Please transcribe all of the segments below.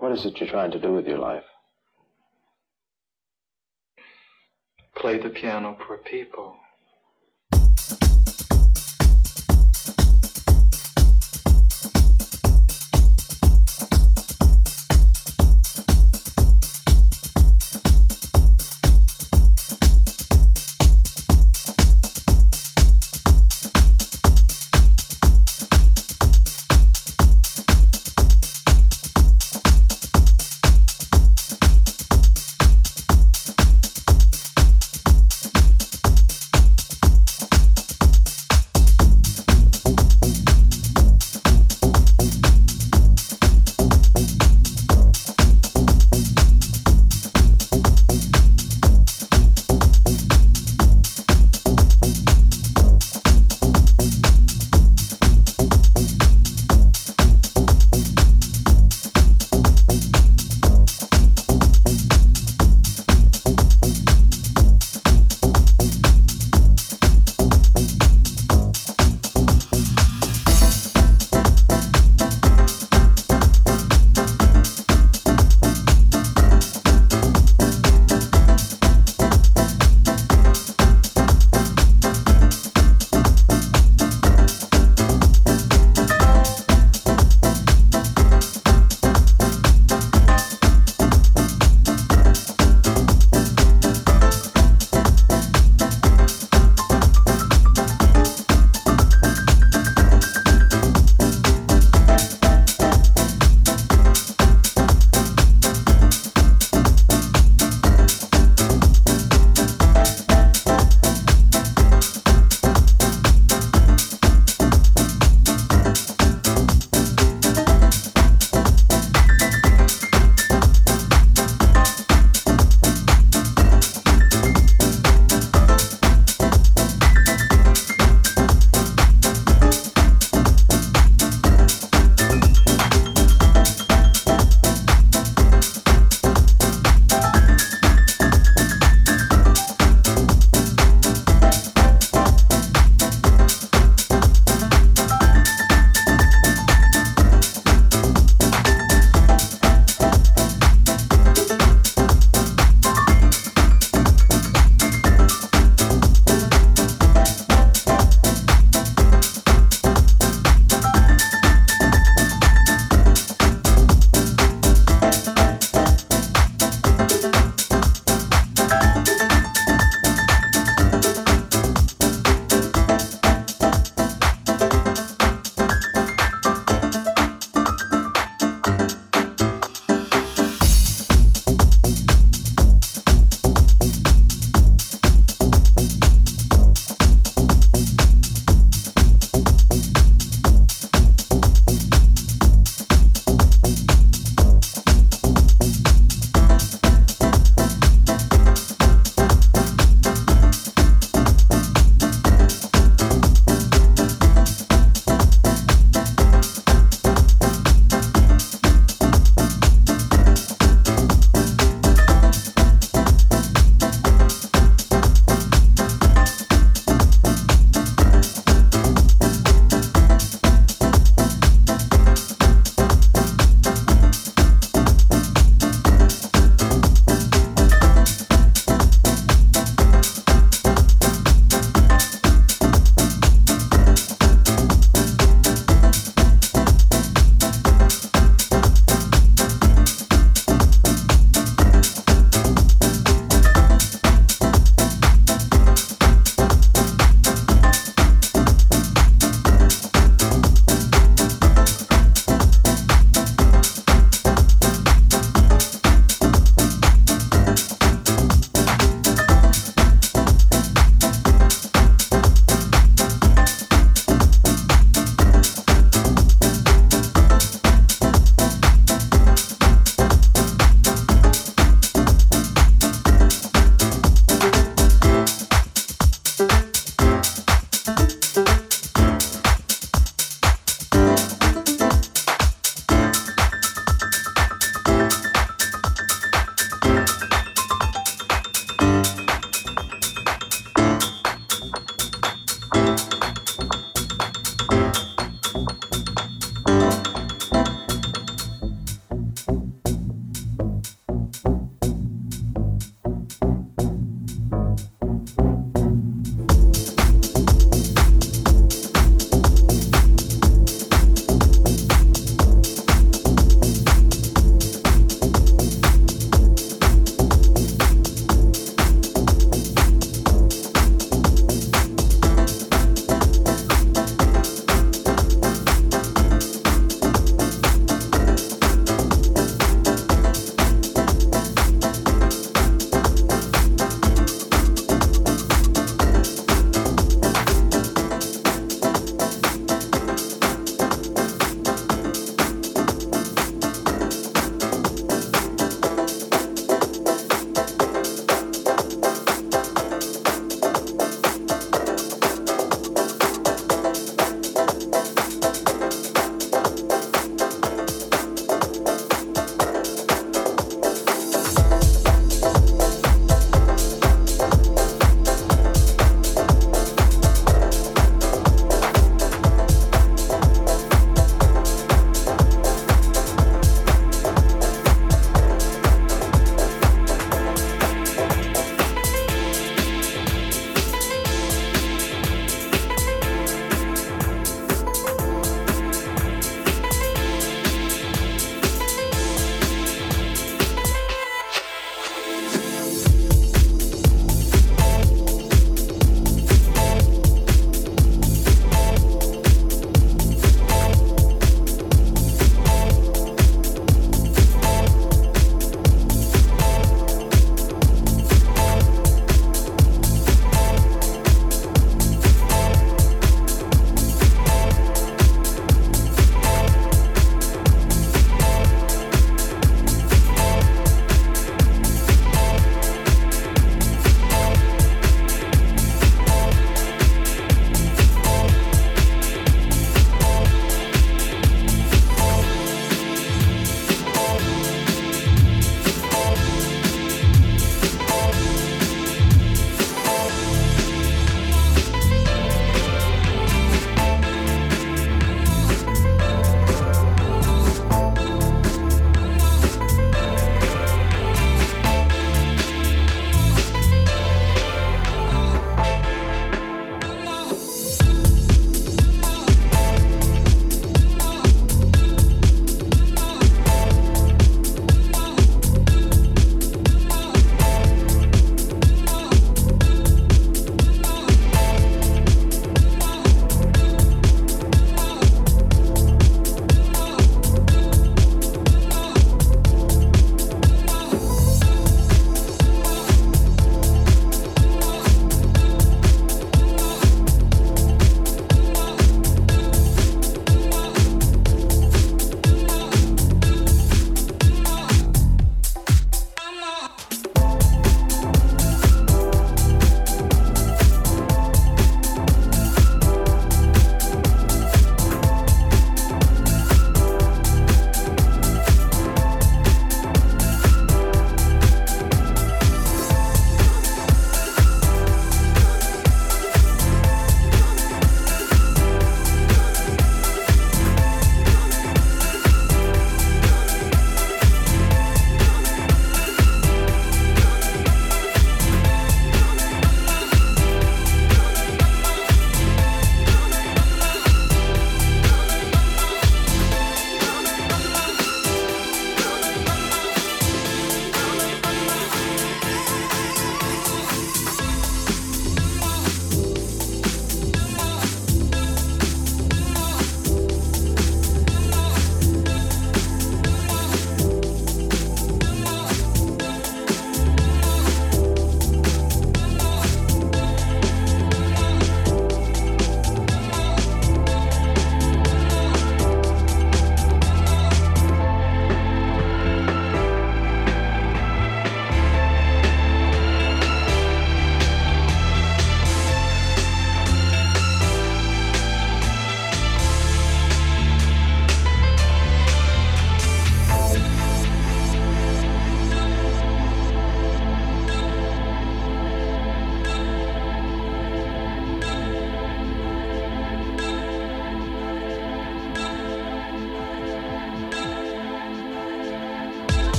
What is it you're trying to do with your life? Play the piano for people.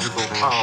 The intangible power